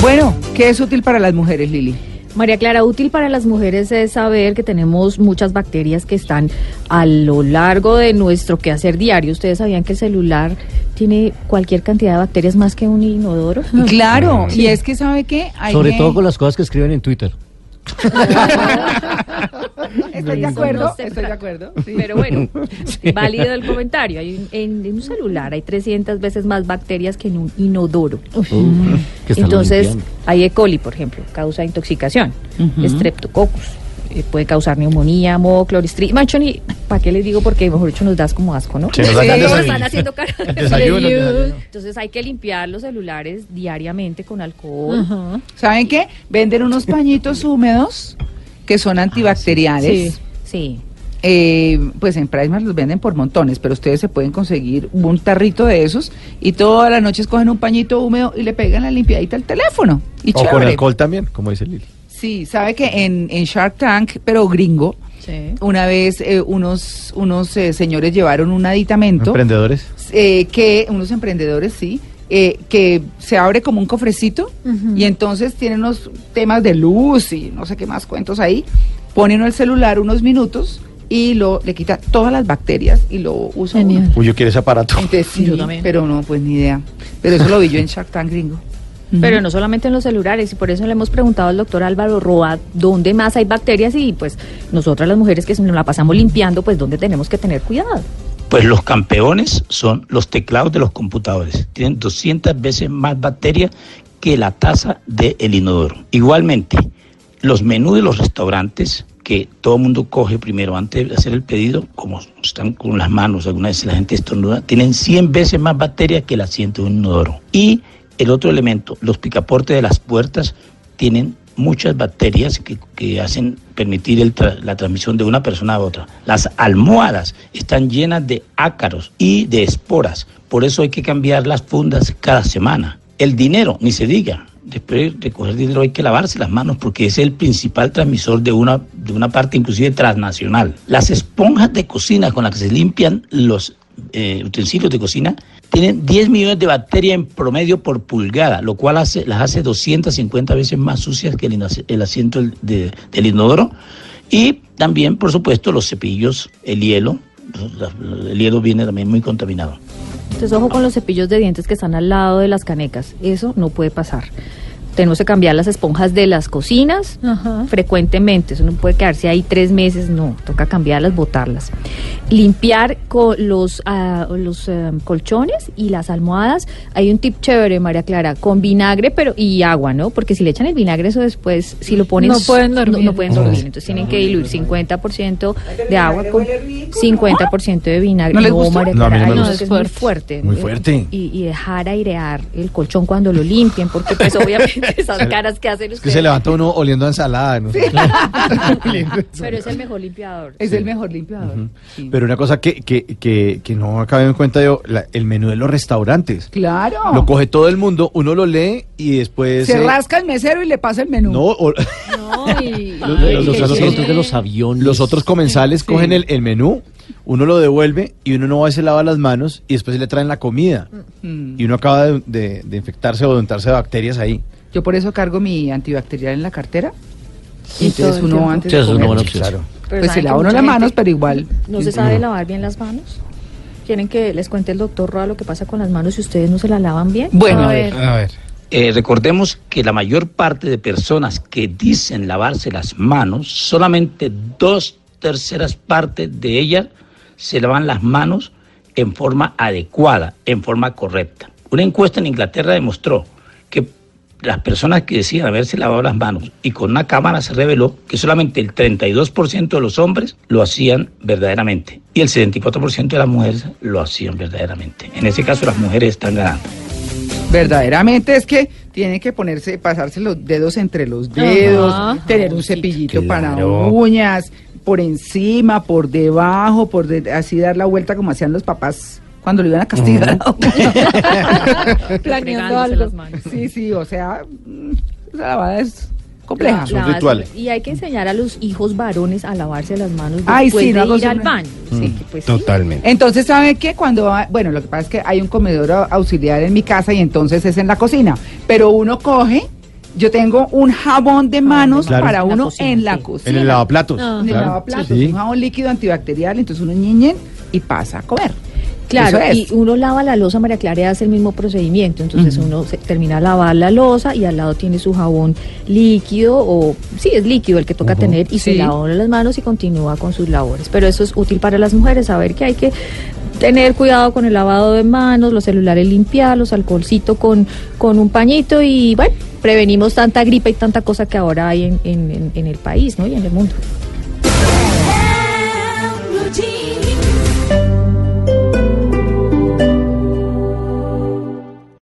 Bueno, ¿qué es útil para las mujeres, Lili? María Clara, útil para las mujeres es saber que tenemos muchas bacterias que están a lo largo de nuestro quehacer diario. ¿Ustedes sabían que el celular tiene cualquier cantidad de bacterias más que un inodoro? Claro, y es que sabe que hay Sobre que- todo con las cosas que escriben en Twitter. Estoy de acuerdo, estoy de acuerdo. sí. Pero bueno, válido el comentario. Hay un- en, en un celular hay 300 veces más bacterias que en un inodoro. Entonces, hay E. coli, por ejemplo, causa intoxicación. Streptococcus, eh, puede causar neumonía, moho, cloristri. Macho, ni, ¿para qué les digo? Porque mejor dicho nos das como asco, ¿no? Sí, nos están haciendo cara. Entonces hay que limpiar los celulares diariamente con alcohol. ¿Saben qué? Venden unos pañitos húmedos que son antibacteriales. Sí. Eh, pues en Pricemas los venden por montones, pero ustedes se pueden conseguir un tarrito de esos y todas las noches cogen un pañito húmedo y le pegan la limpiadita al teléfono. Y O con alcohol también, como dice Lili. Sí, sabe que en, en Shark Tank, pero gringo, Sí. una vez eh, unos, unos eh, señores llevaron un aditamento Emprendedores. eh, que, unos emprendedores, sí, eh, que se abre como un cofrecito y entonces tiene unos temas de luz y no sé qué más cuentos ahí. Pone uno el celular unos minutos y lo le quita todas las bacterias y lo usa uno. Uy, yo quiero ese aparato. Entonces, sí, Yo también. pero no, pues ni idea. Pero eso lo vi yo en Shark Tank gringo. Pero no solamente en los celulares, y por eso le hemos preguntado al doctor Álvaro Roa dónde más hay bacterias y pues nosotras las mujeres que nos la pasamos limpiando, pues dónde tenemos que tener cuidado. Pues los campeones son los teclados de los computadores. Tienen 200 veces más bacterias que la taza del inodoro. Igualmente, los menús de los restaurantes que todo el mundo coge primero antes de hacer el pedido, como están con las manos, alguna vez la gente estornuda, tienen 100 veces más bacterias que el asiento de un inodoro. Y el otro elemento, los picaportes de las puertas tienen muchas bacterias que, que hacen permitir la transmisión de una persona a otra. Las almohadas están llenas de ácaros y de esporas, por eso hay que cambiar las fundas cada semana. El dinero, ni se diga. Después de coger dinero hay que lavarse las manos porque es el principal transmisor de una, de una parte inclusive transnacional. Las esponjas de cocina con las que se limpian los eh, utensilios de cocina tienen 10 millones de bacterias en promedio por pulgada, lo cual hace, las hace 250 veces más sucias que el, asiento del- de- del inodoro. Y también, por supuesto, los cepillos, el hielo. El hielo viene también muy contaminado. Entonces ojo con los cepillos de dientes que están al lado de las canecas, eso no puede pasar. Tenemos que cambiar las esponjas de las cocinas frecuentemente, eso no puede quedarse ahí tres meses, no, toca cambiarlas, botarlas. Limpiar co- los, ah, los eh, colchones y las almohadas, hay un tip chévere, María Clara, con vinagre pero y agua, ¿no? Porque si le echan el vinagre, eso después, si lo ponen... No pueden dormir. No, no pueden dormir, entonces tienen que diluir 50% de agua con 50% de vinagre. ¿No les gustó? María No, a mí no Clara, me ay, gusta. es muy fuerte. Muy fuerte. Y, y dejar airear el colchón cuando lo limpien, porque pues obviamente esas caras que hacen Es que ustedes. se levanta uno oliendo a ensalada. ¿no? Pero es el mejor limpiador. Es el mejor limpiador. Sí. Pero una cosa que, que, que, que no acabé en cuenta yo, la- el menú de los restaurantes. Claro. Lo coge todo el mundo, uno lo lee y después... Se eh, rasca el mesero y le pasa el menú. No, o- No, y- Los- ay, los- qué los- chévere. de los aviones. los otros comensales Sí. cogen el, el menú, uno lo devuelve y uno no va y se lava las manos y después le traen la comida. Mm. Y uno acaba de, de- de infectarse o de untarse de bacterias ahí. Yo por eso cargo mi antibacterial en la cartera. Y entonces uno tiempo. antes Sí, de es comer. Claro. Pues se lava uno las manos, pero igual. ¿No se sabe lavar bien las manos? ¿Quieren que les cuente el doctor Roa lo que pasa con las manos si ustedes no se las lavan bien? Bueno, A a ver. A ver. Eh, recordemos que la mayor parte de personas que dicen lavarse las manos, solamente dos terceras partes de ellas se lavan las manos en forma adecuada, en forma correcta. Una encuesta en Inglaterra demostró las personas que decían haberse lavado las manos y con una cámara se reveló que solamente el 32% de los hombres lo hacían verdaderamente y el 74% de las mujeres lo hacían verdaderamente. En ese caso las mujeres están ganando. Verdaderamente es que tiene que ponerse, pasarse los dedos entre los dedos, Ajá. tener un cepillito para uñas, por encima, por debajo, por de- así dar la vuelta como hacían los papás cuando lo iban a castigar. Fregándose Planeando algo. las manos. Sí, sí, o sea, mm, esa lavada es compleja. Son Lavarse- rituales. Y hay que enseñar a los hijos varones a lavarse las manos Ay, después sí, de ir al baño. Sí, que pues sí. Totalmente. Entonces, ¿sabe qué? Cuando, va- bueno, lo que pasa es que hay un comedor au- auxiliar en mi casa y entonces es en la cocina, pero uno coge, yo tengo un jabón de manos Claro. para uno cocina, en la sí. cocina. En el lavaplatos. Ah. En el lavaplatos, Sí. un jabón líquido antibacterial, entonces uno ñiñe y pasa a comer. Claro, es. y uno lava la losa, María Clara hace el mismo procedimiento, entonces uno se termina de lavar la losa y al lado tiene su jabón líquido o sí, es líquido el que toca tener y se Sí. lava uno las manos y continúa con sus labores. Pero eso es útil para las mujeres, saber que hay que tener cuidado con el lavado de manos, los celulares limpiarlos, alcoholcito con, con un pañito y bueno, prevenimos tanta gripe y tanta cosa que ahora hay en, en- en- en el país ¿no? y en el mundo.